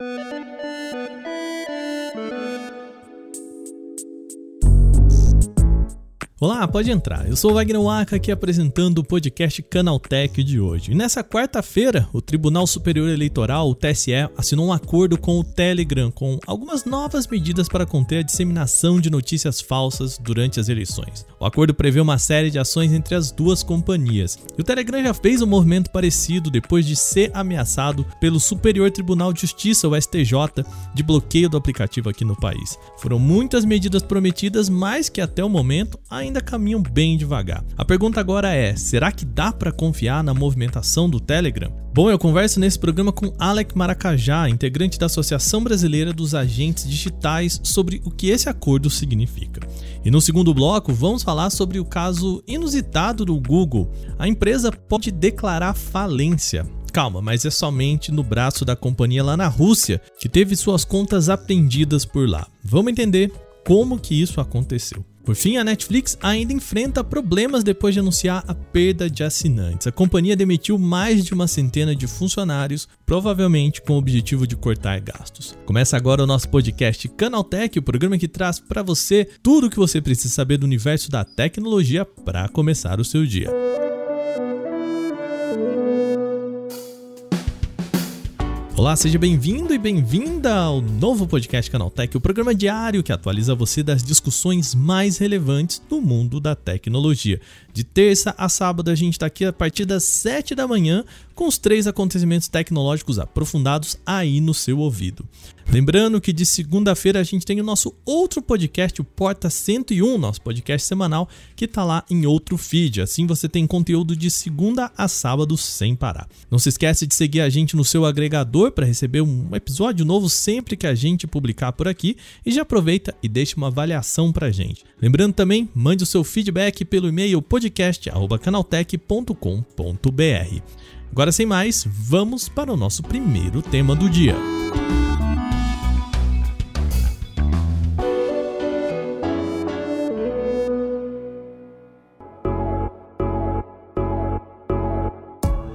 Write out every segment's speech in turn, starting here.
Thank you. Olá, pode entrar. Eu sou Wagner Waka aqui apresentando o podcast Canaltech de hoje. E nessa quarta-feira, o Tribunal Superior Eleitoral, o TSE, assinou um acordo com o Telegram com algumas novas medidas para conter a disseminação de notícias falsas durante as eleições. O acordo prevê uma série de ações entre as duas companhias. E o Telegram já fez um movimento parecido depois de ser ameaçado pelo Superior Tribunal de Justiça, o STJ, de bloqueio do aplicativo aqui no país. Foram muitas medidas prometidas, mas que até o momento ainda ainda caminham bem devagar. A pergunta agora é: será que dá para confiar na movimentação do Telegram? Bom, eu converso nesse programa com Alec Maracajá, integrante da Associação Brasileira dos Agentes Digitais, sobre o que esse acordo significa. E no segundo bloco, vamos falar sobre o caso inusitado do Google. A empresa pode declarar falência. Calma, mas é somente no braço da companhia lá na Rússia que teve suas contas apreendidas por lá. Vamos entender como que isso aconteceu. Por fim, a Netflix ainda enfrenta problemas depois de anunciar a perda de assinantes. A companhia demitiu mais de uma centena de funcionários, provavelmente com o objetivo de cortar gastos. Começa agora o nosso podcast Canaltech, o programa que traz para você tudo o que você precisa saber do universo da tecnologia para começar o seu dia. Olá, seja bem-vindo e bem-vinda ao novo podcast Canaltech, o programa diário que atualiza você das discussões mais relevantes do mundo da tecnologia. De terça a sábado a gente está aqui a partir das 7 da manhã com os três acontecimentos tecnológicos aprofundados aí no seu ouvido. Lembrando que de segunda-feira a gente tem o nosso outro podcast, o Porta 101, nosso podcast semanal, que está lá em outro feed. Assim você tem conteúdo de segunda a sábado sem parar. Não se esquece de seguir a gente no seu agregador para receber um episódio novo sempre que a gente publicar por aqui e já aproveita e deixa uma avaliação para gente. Lembrando também, mande o seu feedback pelo e-mail podcast@canaltech.com.br. Agora sem mais, vamos para o nosso primeiro tema do dia.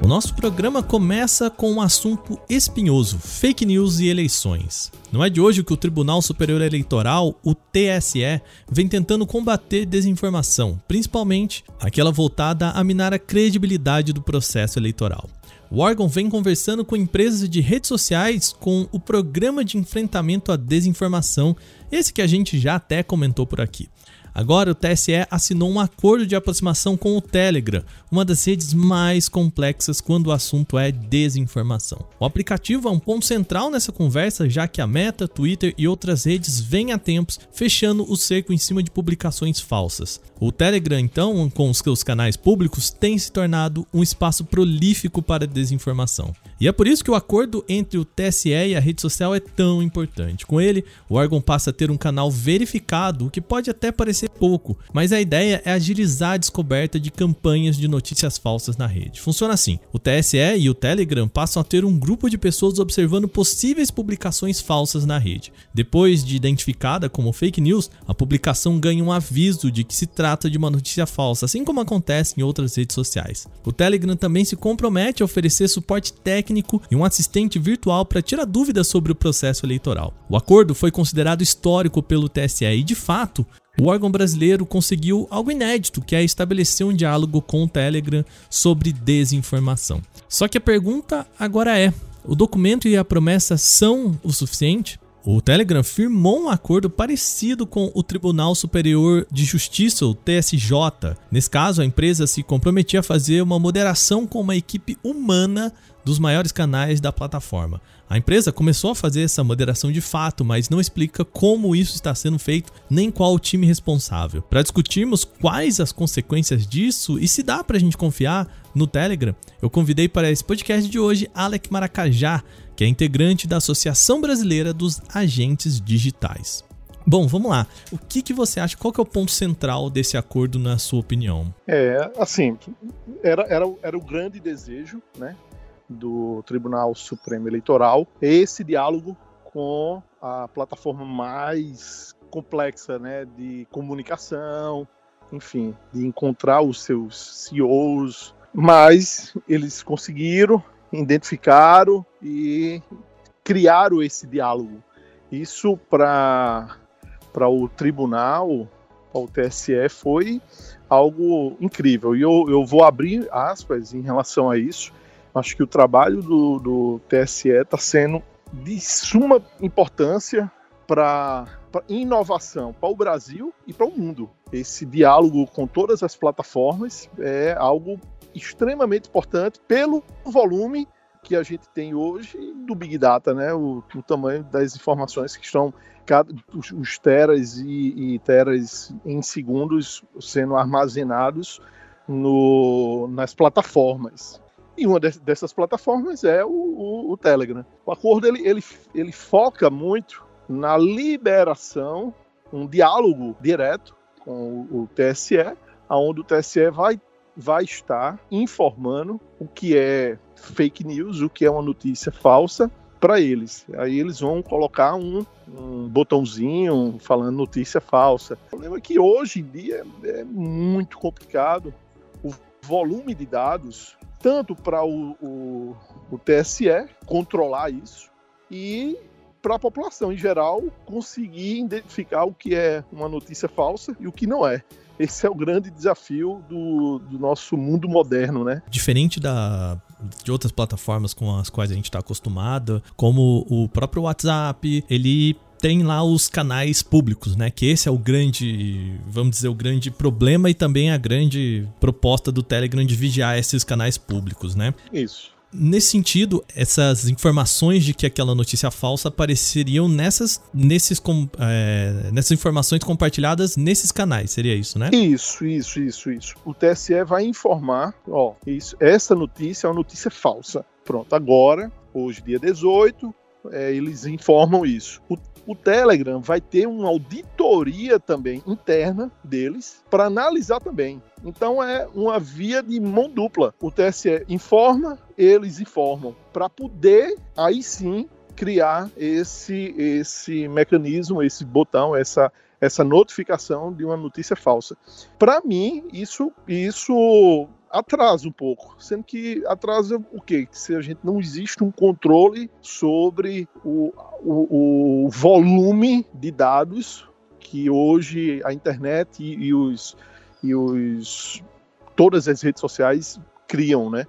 O nosso programa começa com um assunto espinhoso: fake news e eleições. Não é de hoje que o Tribunal Superior Eleitoral, o TSE, vem tentando combater desinformação, principalmente aquela voltada a minar a credibilidade do processo eleitoral. O órgão vem conversando com empresas de redes sociais com o Programa de Enfrentamento à Desinformação, esse que a gente já até comentou por aqui. Agora, o TSE assinou um acordo de aproximação com o Telegram, uma das redes mais complexas quando o assunto é desinformação. O aplicativo é um ponto central nessa conversa, já que a Meta, Twitter e outras redes vêm há tempos fechando o cerco em cima de publicações falsas. O Telegram, então, com os seus canais públicos, tem se tornado um espaço prolífico para desinformação. E é por isso que o acordo entre o TSE e a rede social é tão importante. Com ele, o órgão passa a ter um canal verificado, o que pode até parecer pouco, mas a ideia é agilizar a descoberta de campanhas de notícias falsas na rede. Funciona assim: o TSE e o Telegram passam a ter um grupo de pessoas observando possíveis publicações falsas na rede. Depois de identificada como fake news, a publicação ganha um aviso de que se trata de uma notícia falsa, assim como acontece em outras redes sociais. O Telegram também se compromete a oferecer suporte técnico e um assistente virtual para tirar dúvidas sobre o processo eleitoral. O acordo foi considerado histórico pelo TSE e, de fato, o órgão brasileiro conseguiu algo inédito, que é estabelecer um diálogo com o Telegram sobre desinformação. Só que a pergunta agora é: o documento e a promessa são o suficiente? O Telegram firmou um acordo parecido com o Tribunal Superior de Justiça, o TSJ. Nesse caso, a empresa se comprometia a fazer uma moderação com uma equipe humana dos maiores canais da plataforma. A empresa começou a fazer essa moderação de fato, mas não explica como isso está sendo feito nem qual o time responsável. Para discutirmos quais as consequências disso e se dá para a gente confiar no Telegram, eu convidei para esse podcast de hoje Alec Maracajá, que é integrante da Associação Brasileira dos Agentes Digitais. Bom, vamos lá. O que, que você acha? Qual que é o ponto central desse acordo, na sua opinião? É, assim, era, era, era o grande desejo, né, do Tribunal Supremo Eleitoral, esse diálogo com a plataforma mais complexa né, de comunicação, enfim, de encontrar os seus CEOs, mas eles conseguiram, identificaram e criaram esse diálogo. Isso para o tribunal, para o TSE, foi algo incrível. E eu, eu vou abrir aspas em relação a isso. Acho que o trabalho do, do TSE está sendo de suma importância para inovação para o Brasil e para o mundo. Esse diálogo com todas as plataformas é algo extremamente importante pelo volume que a gente tem hoje do Big Data, né? O, o tamanho das informações que estão cada, os, os teras e, e, teras em segundos sendo armazenados no, nas plataformas. E uma de, dessas plataformas é o, o, o, Telegram. O acordo ele, ele, ele foca muito na liberação, um diálogo direto com o TSE, aonde o TSE vai, vai estar informando o que é fake news, o que é uma notícia falsa para eles. Aí eles vão colocar um, um, botãozinho falando notícia falsa. O problema é que hoje em dia é muito complicado o volume de dados, tanto para o, o, o TSE controlar isso e para a população em geral conseguir identificar o que é uma notícia falsa e o que não é. Esse é o grande desafio do, do nosso mundo moderno, né? Diferente da, de outras plataformas com as quais a gente está acostumado, como o próprio WhatsApp, ele tem lá os canais públicos, né? Que esse é o grande, vamos dizer, o grande problema e também a grande proposta do Telegram de vigiar esses canais públicos, né? Isso. Nesse sentido, essas informações de que aquela notícia falsa apareceriam nessas, nesses, é, nessas informações compartilhadas nesses canais, seria isso, né? Isso, isso, isso, isso. O TSE vai informar, ó, isso, essa notícia é uma notícia falsa. Pronto, agora, hoje, dia 18, é, eles informam isso. O o Telegram vai ter uma auditoria também interna deles para analisar também. Então é uma via de mão dupla. O TSE informa, eles informam, para poder aí sim criar esse esse mecanismo, esse botão, essa essa notificação de uma notícia falsa. Para mim, isso isso atrasa um pouco, sendo que atrasa o quê? Que se a gente não existe um controle sobre o, o, o volume de dados que hoje a internet e, e, os, e os todas as redes sociais criam, né?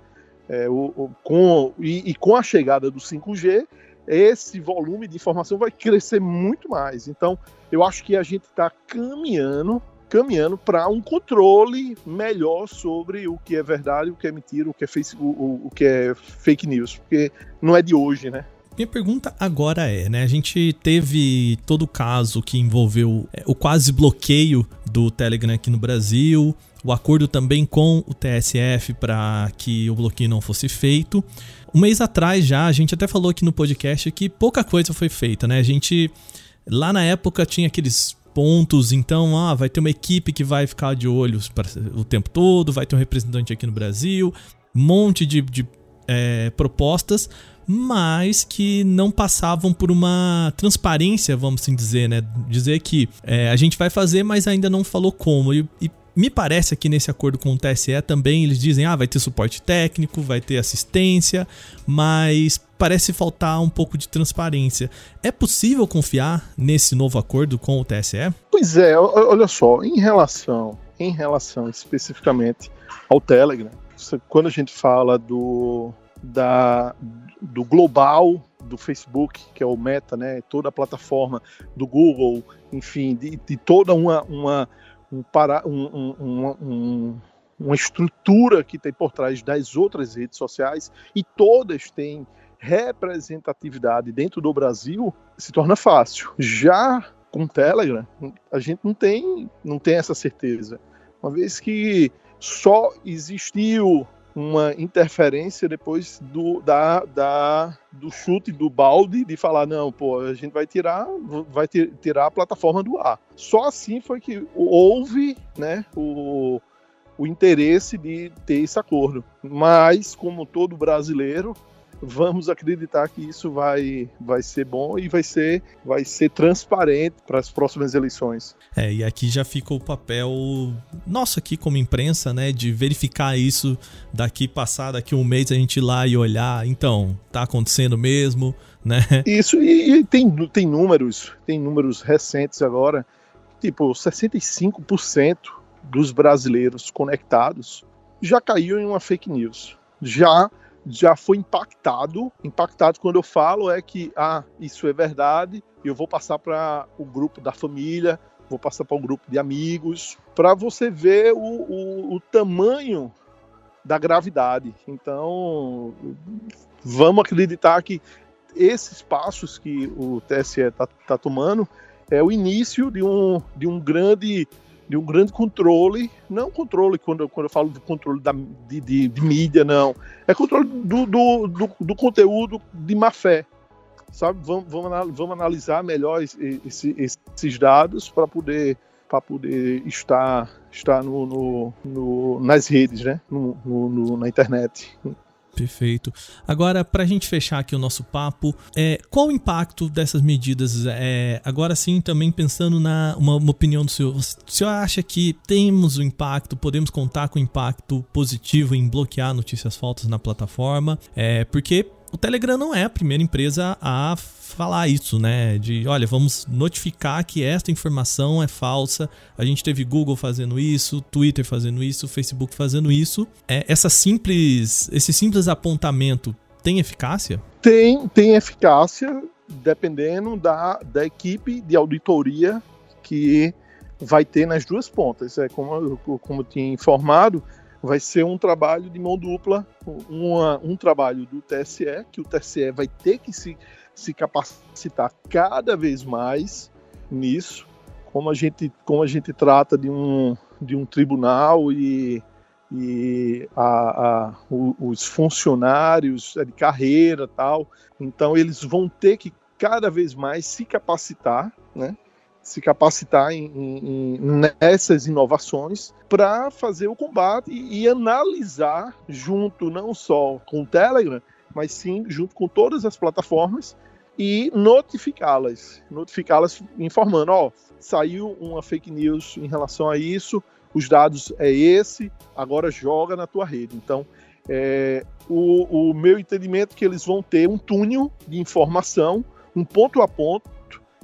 É, o, o, com, e, e, com a chegada do 5G, esse volume de informação vai crescer muito mais. Então, eu acho que a gente está caminhando caminhando para um controle melhor sobre o que é verdade, o que é mentira, o que é, o, o que é fake news, porque não é de hoje, né? Minha pergunta agora é, né? A gente teve todo o caso que envolveu é, o quase bloqueio do Telegram aqui no Brasil, o acordo também com o TSF para que o bloqueio não fosse feito. Um mês atrás já, a gente até falou aqui no podcast que pouca coisa foi feita, né? A gente lá na época tinha aqueles pontos, então ah, vai ter uma equipe que vai ficar de olho o tempo todo, vai ter um representante aqui no Brasil, um monte de, de é, propostas, mas que não passavam por uma transparência, vamos assim dizer, né? Dizer que é, a gente vai fazer, mas ainda não falou como. E, e me parece aqui nesse acordo com o TSE também eles dizem, ah, vai ter suporte técnico, vai ter assistência, mas parece faltar um pouco de transparência. É possível confiar nesse novo acordo com o TSE? Pois é, olha só, em relação, em relação especificamente ao Telegram, quando a gente fala do da do global do Facebook, que é o Meta, né, toda a plataforma do Google, enfim, de, de toda uma, uma um, para, um, um, um, uma estrutura que tem por trás das outras redes sociais e todas têm representatividade dentro do Brasil, se torna fácil. Já com o Telegram, a gente não tem, não tem essa certeza. Uma vez que só existiu uma interferência depois do, da, da, do chute do balde de falar não, pô, a gente vai tirar, vai tirar a plataforma do ar. Só assim foi que houve, né, o, o interesse de ter esse acordo. Mas como todo brasileiro, vamos acreditar que isso vai, vai ser bom e vai ser, vai ser transparente para as próximas eleições. É, e aqui já fica o papel nosso aqui como imprensa, né, de verificar isso daqui passar daqui um mês a gente ir lá e olhar, então, tá acontecendo mesmo, né? Isso, e, e tem, tem números, tem números recentes agora, tipo, 65% dos brasileiros conectados já caiu em uma fake news. Já já foi impactado. Impactado quando eu falo é que ah, isso é verdade, eu vou passar para o grupo da família, vou passar para um grupo de amigos, para você ver o, o, o, tamanho da gravidade. Então, vamos acreditar que esses passos que o TSE está tá tomando é o início de um, de um grande de um grande controle, não controle quando, quando eu falo de controle da, de, de, de mídia, não, é controle do, do, do, do conteúdo de má fé, sabe? Vamos, vamos, vamos analisar melhor esse, esses dados para poder para poder estar estar no, no, no, nas redes, né? No, no, na internet. Perfeito. Agora, para a gente fechar aqui o nosso papo, é, qual o impacto dessas medidas? É, agora sim, também pensando na uma, uma, opinião do senhor. O senhor acha que temos o impacto, podemos contar com o impacto positivo em bloquear notícias falsas na plataforma? É, porque o Telegram não é a primeira empresa a falar isso, né? De, olha, vamos notificar que esta informação é falsa. A gente teve Google fazendo isso, Twitter fazendo isso, Facebook fazendo isso. É, essa simples, esse simples apontamento tem eficácia? Tem, tem eficácia, dependendo da, da equipe de auditoria que vai ter nas duas pontas. É como, como eu tinha informado, vai ser um trabalho de mão dupla, uma, um trabalho do TSE, que o TSE vai ter que se, se capacitar cada vez mais nisso, como a gente, como a gente trata de um, de um tribunal e, e a, a, os funcionários de carreira tal. Então eles vão ter que cada vez mais se capacitar, né? Se capacitar em, em, nessas inovações para fazer o combate e, e, analisar junto não só com o Telegram, mas sim junto com todas as plataformas e notificá-las, notificá-las informando, ó, saiu uma fake news em relação a isso, os dados é esse, agora joga na tua rede. Então, é, o, o meu entendimento é que eles vão ter um túnel de informação, um ponto a ponto,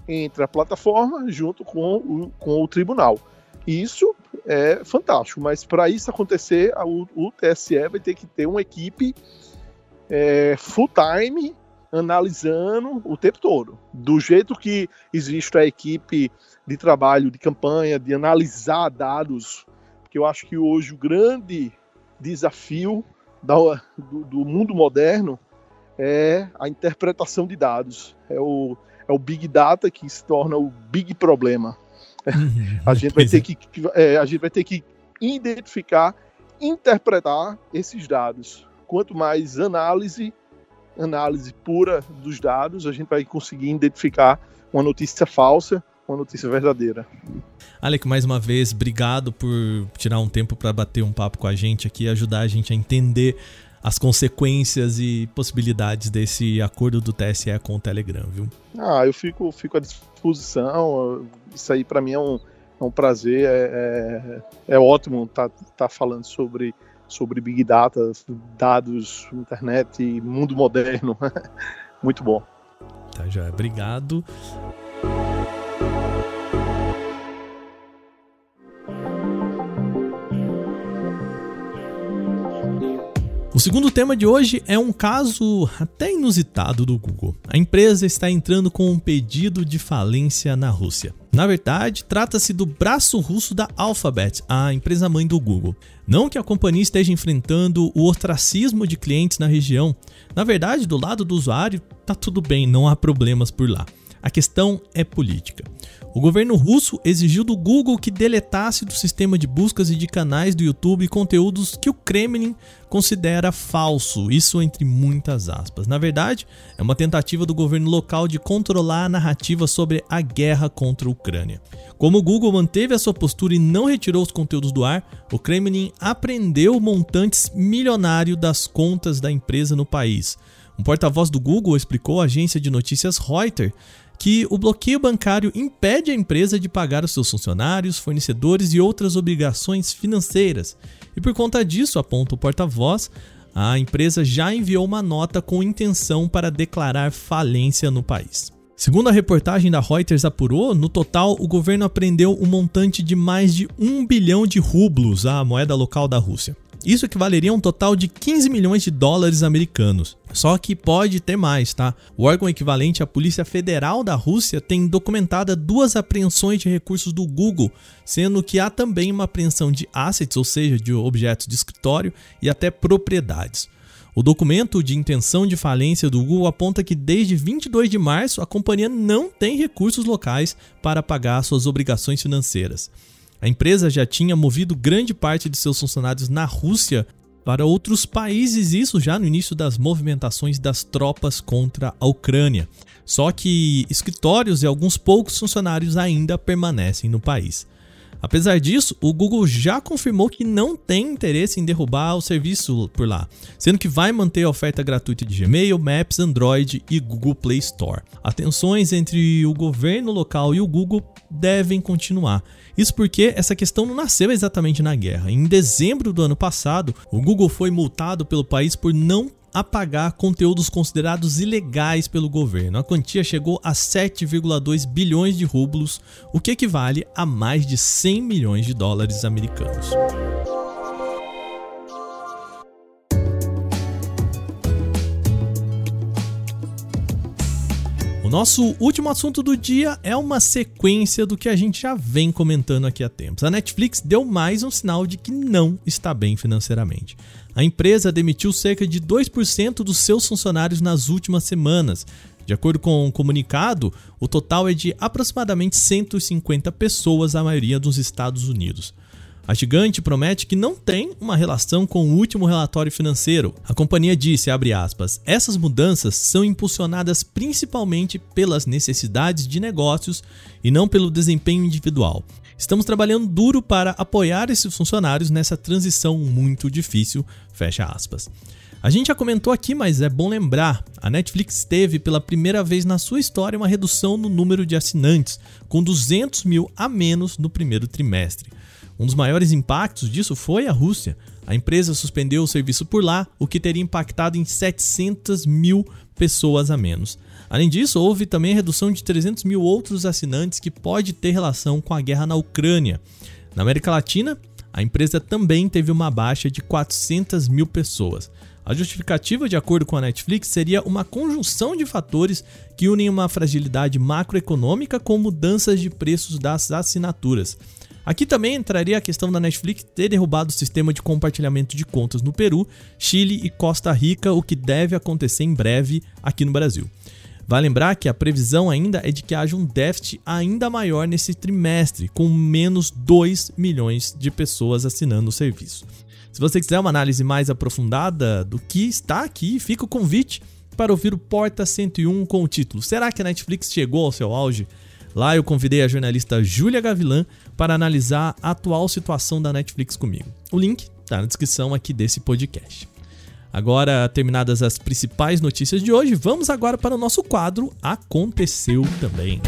entre a plataforma junto com o, com o tribunal. Isso é fantástico, mas para isso acontecer, o, o, TSE vai ter que ter uma equipe é, full-time analisando o tempo todo. Do jeito que existe a equipe de trabalho, de campanha, de analisar dados, porque eu acho que hoje o grande desafio da, do, do mundo moderno é a interpretação de dados, é o é o Big Data que se torna o big problema. Uhum. a, gente vai ter é. que, é, a gente vai ter que identificar, interpretar esses dados. Quanto mais análise, análise pura dos dados, a gente vai conseguir identificar uma notícia falsa, uma notícia verdadeira. Alec, mais uma vez, obrigado por tirar um tempo para bater um papo com a gente aqui, ajudar a gente a entender as consequências e possibilidades desse acordo do TSE com o Telegram, viu? Ah, eu fico, fico à disposição. Isso aí para mim é um, é um prazer, é, é, é ótimo estar tá, tá falando sobre, sobre Big Data, dados, internet, mundo moderno. Muito bom. Tá, já. Obrigado. Segundo tema de hoje é um caso até inusitado do Google. A empresa está entrando com um pedido de falência na Rússia. Na verdade, trata-se do braço russo da Alphabet, a empresa mãe do Google. Não que a companhia esteja enfrentando o ostracismo de clientes na região. Na verdade, do lado do usuário, tá tudo bem, não há problemas por lá. A questão é política. O governo russo exigiu do Google que deletasse do sistema de buscas e de canais do YouTube conteúdos que o Kremlin considera falso, isso entre muitas aspas. Na verdade, é uma tentativa do governo local de controlar a narrativa sobre a guerra contra a Ucrânia. Como o Google manteve a sua postura e não retirou os conteúdos do ar, o Kremlin apreendeu montantes milionários das contas da empresa no país. Um porta-voz do Google explicou à agência de notícias Reuters que o bloqueio bancário impede a empresa de pagar os seus funcionários, fornecedores e outras obrigações financeiras. E por conta disso, aponta o porta-voz, a empresa já enviou uma nota com intenção para declarar falência no país. Segundo a reportagem da Reuters apurou, no total o governo apreendeu um montante de mais de 1 bilhão de rublos, a moeda local da Rússia. Isso equivaleria a um total de 15 milhões de dólares americanos. Só que pode ter mais, tá? O órgão equivalente à Polícia Federal da Rússia tem documentada duas apreensões de recursos do Google, sendo que há também uma apreensão de assets, ou seja, de objetos de escritório e até propriedades. O documento de intenção de falência do Google aponta que desde 22 de março a companhia não tem recursos locais para pagar suas obrigações financeiras. A empresa já tinha movido grande parte de seus funcionários na Rússia para outros países, isso já no início das movimentações das tropas contra a Ucrânia. Só que escritórios e alguns poucos funcionários ainda permanecem no país. Apesar disso, o Google já confirmou que não tem interesse em derrubar o serviço por lá, sendo que vai manter a oferta gratuita de Gmail, Maps, Android e Google Play Store. As tensões entre o governo local e o Google devem continuar. Isso porque essa questão não nasceu exatamente na guerra. Em dezembro do ano passado, o Google foi multado pelo país por não apagar conteúdos considerados ilegais pelo governo. A quantia chegou a 7,2 bilhões de rublos, o que equivale a mais de 100 milhões de dólares americanos. Nosso último assunto do dia é uma sequência do que a gente já vem comentando aqui há tempos. A Netflix deu mais um sinal de que não está bem financeiramente. A empresa demitiu cerca de 2% dos seus funcionários nas últimas semanas. De acordo com um comunicado, o total é de aproximadamente 150 pessoas, a maioria dos Estados Unidos. A gigante promete que não tem uma relação com o último relatório financeiro. A companhia disse, aspas, essas mudanças são impulsionadas principalmente pelas necessidades de negócios e não pelo desempenho individual. Estamos trabalhando duro para apoiar esses funcionários nessa transição muito difícil, fecha aspas. A gente já comentou aqui, mas é bom lembrar: a Netflix teve pela primeira vez na sua história uma redução no número de assinantes, com 200 mil a menos no primeiro trimestre. Um dos maiores impactos disso foi a Rússia. A empresa suspendeu o serviço por lá, o que teria impactado em 700 mil pessoas a menos. Além disso, houve também a redução de 300 mil outros assinantes que pode ter relação com a guerra na Ucrânia. Na América Latina, a empresa também teve uma baixa de 400 mil pessoas. A justificativa, de acordo com a Netflix, seria uma conjunção de fatores que unem uma fragilidade macroeconômica com mudanças de preços das assinaturas. Aqui também entraria a questão da Netflix ter derrubado o sistema de compartilhamento de contas no Peru, Chile e Costa Rica, o que deve acontecer em breve aqui no Brasil. Vale lembrar que a previsão ainda é de que haja um déficit ainda maior nesse trimestre, com menos 2 milhões de pessoas assinando o serviço. Se você quiser uma análise mais aprofundada do que está aqui, fica o convite para ouvir o Porta 101 com o título Será que a Netflix chegou ao seu auge? Lá eu convidei a jornalista Júlia Gavilan para analisar a atual situação da Netflix comigo. O link está na descrição aqui desse podcast. Agora, terminadas as principais notícias de hoje, vamos agora para o nosso quadro Aconteceu também.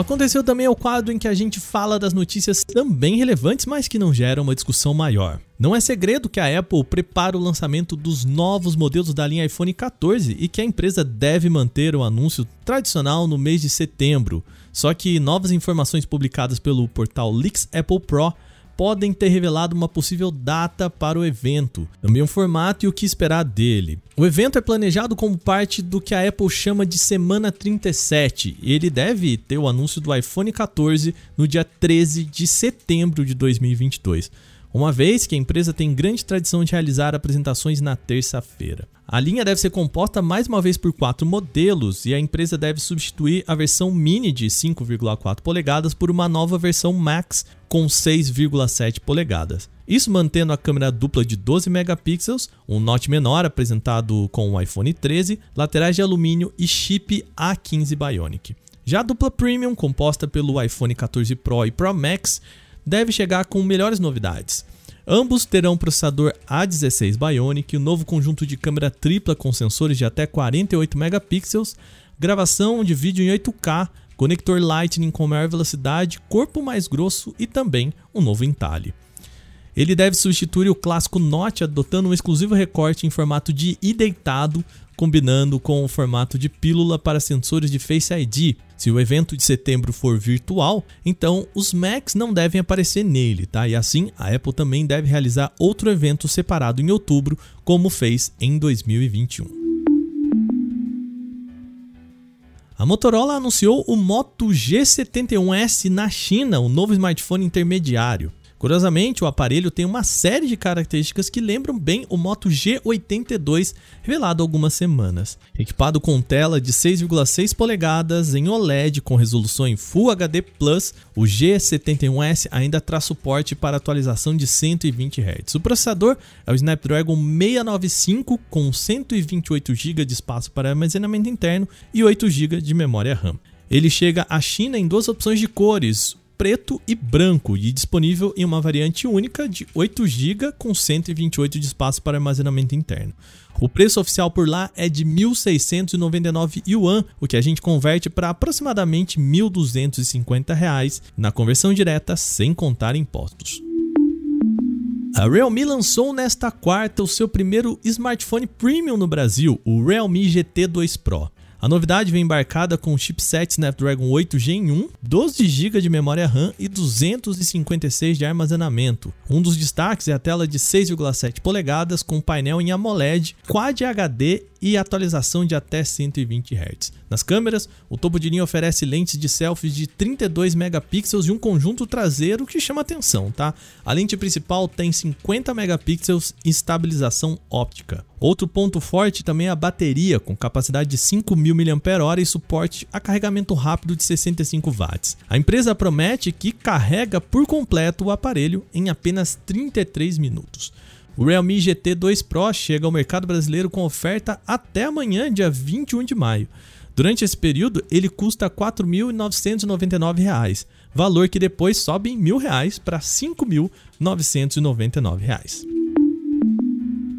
Aconteceu também é o quadro em que a gente fala das notícias também relevantes, mas que não geram uma discussão maior. Não é segredo que a Apple prepara o lançamento dos novos modelos da linha iPhone 14 e que a empresa deve manter o anúncio tradicional no mês de setembro. Só que novas informações publicadas pelo portal Leaks Apple Pro podem ter revelado uma possível data para o evento, também um formato e o que esperar dele. O evento é planejado como parte do que a Apple chama de Semana 37 e ele deve ter o anúncio do iPhone 14 no dia 13 de setembro de 2022 uma vez que a empresa tem grande tradição de realizar apresentações na terça-feira. A linha deve ser composta mais uma vez por quatro modelos e a empresa deve substituir a versão mini de 5,4 polegadas por uma nova versão Max com 6,7 polegadas. Isso mantendo a câmera dupla de 12 megapixels, um note menor apresentado com o iPhone 13, laterais de alumínio e chip A15 Bionic. Já a dupla Premium, composta pelo iPhone 14 Pro e Pro Max, deve chegar com melhores novidades. Ambos terão processador A16 Bionic, o um novo conjunto de câmera tripla com sensores de até 48 megapixels, gravação de vídeo em 8K, conector Lightning com maior velocidade, corpo mais grosso e também um novo entalhe. Ele deve substituir o clássico Note adotando um exclusivo recorte em formato de i deitado, combinando com o formato de pílula para sensores de Face ID. Se o evento de setembro for virtual, então os Macs não devem aparecer nele, tá? E assim, a Apple também deve realizar outro evento separado em outubro, como fez em 2021. A Motorola anunciou o Moto G71S na China, o novo smartphone intermediário. Curiosamente, o aparelho tem uma série de características que lembram bem o Moto G82, revelado há algumas semanas. Equipado com tela de 6,6 polegadas em OLED com resolução em Full HD+, o G71S ainda traz suporte para atualização de 120 Hz. O processador é o Snapdragon 695 com 128 GB de espaço para armazenamento interno e 8 GB de memória RAM. Ele chega à China em duas opções de cores, preto e branco e disponível em uma variante única de 8 GB com 128 de espaço para armazenamento interno. O preço oficial por lá é de 1.699 yuan, o que a gente converte para aproximadamente 1.250 reais na conversão direta sem contar impostos. A Realme lançou nesta quarta o seu primeiro smartphone premium no Brasil, o Realme GT 2 Pro. A novidade vem embarcada com o chipset Snapdragon 8 Gen 1, 12 GB de memória RAM e 256 de armazenamento. Um dos destaques é a tela de 6,7 polegadas com painel em AMOLED, Quad HD e atualização de até 120 Hz. Nas câmeras, o topo de linha oferece lentes de selfies de 32 megapixels e um conjunto traseiro que chama atenção, tá? A lente principal tem 50 megapixels e estabilização óptica. Outro ponto forte também é a bateria, com capacidade de 5.000 mAh e suporte a carregamento rápido de 65 watts. A empresa promete que carrega por completo o aparelho em apenas 33 minutos. O Realme GT 2 Pro chega ao mercado brasileiro com oferta até amanhã, dia 21 de maio. Durante esse período, ele custa R$ 4.999, valor que depois sobe em R$ 1.000 para R$ 5.999.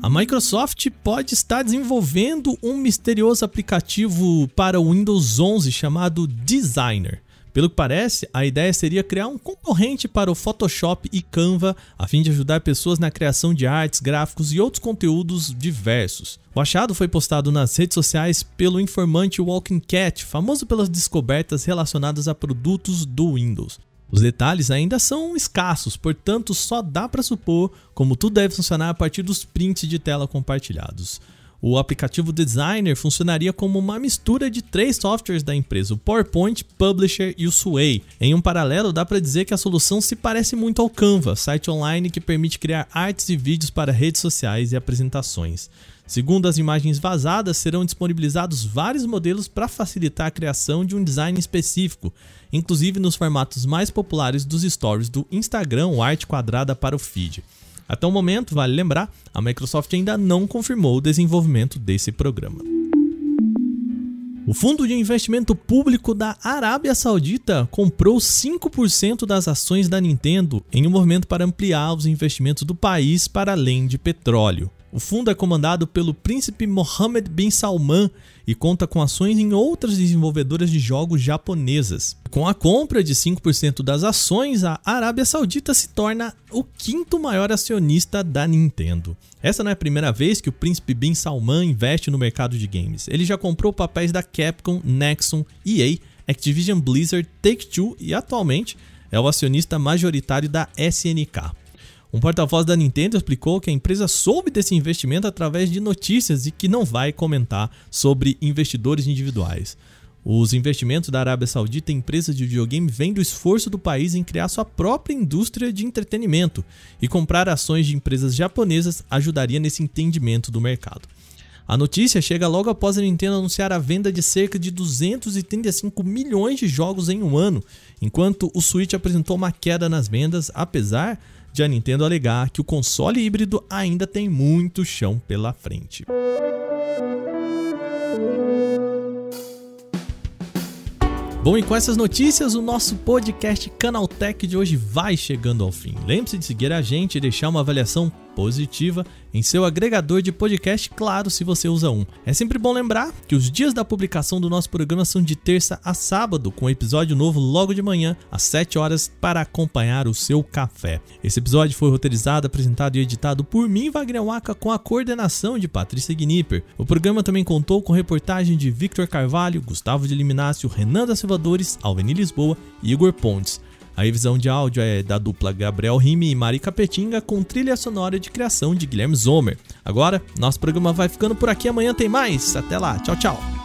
A Microsoft pode estar desenvolvendo um misterioso aplicativo para o Windows 11 chamado Designer. Pelo que parece, a ideia seria criar um concorrente para o Photoshop e Canva, a fim de ajudar pessoas na criação de artes, gráficos e outros conteúdos diversos. O achado foi postado nas redes sociais pelo informante Walking Cat, famoso pelas descobertas relacionadas a produtos do Windows. Os detalhes ainda são escassos, portanto, só dá para supor como tudo deve funcionar a partir dos prints de tela compartilhados. O aplicativo Designer funcionaria como uma mistura de três softwares da empresa, o PowerPoint, Publisher e o Sway. Em um paralelo, dá para dizer que a solução se parece muito ao Canva, site online que permite criar artes e vídeos para redes sociais e apresentações. Segundo as imagens vazadas, serão disponibilizados vários modelos para facilitar a criação de um design específico, inclusive nos formatos mais populares dos stories do Instagram ou arte quadrada para o feed. Até o momento, vale lembrar, a Microsoft ainda não confirmou o desenvolvimento desse programa. O Fundo de Investimento Público da Arábia Saudita comprou 5% das ações da Nintendo em um movimento para ampliar os investimentos do país para além de petróleo. O fundo é comandado pelo príncipe Mohammed bin Salman e conta com ações em outras desenvolvedoras de jogos japonesas. Com a compra de 5% das ações, a Arábia Saudita se torna o quinto maior acionista da Nintendo. Essa não é a primeira vez que o príncipe bin Salman investe no mercado de games. Ele já comprou papéis da Capcom, Nexon, EA, Activision Blizzard, Take-Two e atualmente é o acionista majoritário da SNK. Um porta-voz da Nintendo explicou que a empresa soube desse investimento através de notícias e que não vai comentar sobre investidores individuais. Os investimentos da Arábia Saudita em empresas de videogame vêm do esforço do país em criar sua própria indústria de entretenimento, e comprar ações de empresas japonesas ajudaria nesse entendimento do mercado. A notícia chega logo após a Nintendo anunciar a venda de cerca de 235 milhões de jogos em um ano, enquanto o Switch apresentou uma queda nas vendas, apesar de a Nintendo alegar que o console híbrido ainda tem muito chão pela frente. Bom, e com essas notícias, o nosso podcast Canaltech de hoje vai chegando ao fim. Lembre-se de seguir a gente e deixar uma avaliação positiva em seu agregador de podcast, claro, se você usa um. É sempre bom lembrar que os dias da publicação do nosso programa são de terça a sábado, com episódio novo logo de manhã, às 7 horas, para acompanhar o seu café. Esse episódio foi roteirizado, apresentado e editado por mim, Wagner Waka, com a coordenação de Patrícia Gnipper. O programa também contou com reportagem de Victor Carvalho, Gustavo de Liminácio, Renan da Silvadores, Alveni Lisboa e Igor Pontes. A revisão de áudio é da dupla Gabriel Rime e Mari Capetinga, com trilha sonora de criação de Guilherme Zomer. Agora, nosso programa vai ficando por aqui. Amanhã tem mais. Até lá. Tchau, tchau.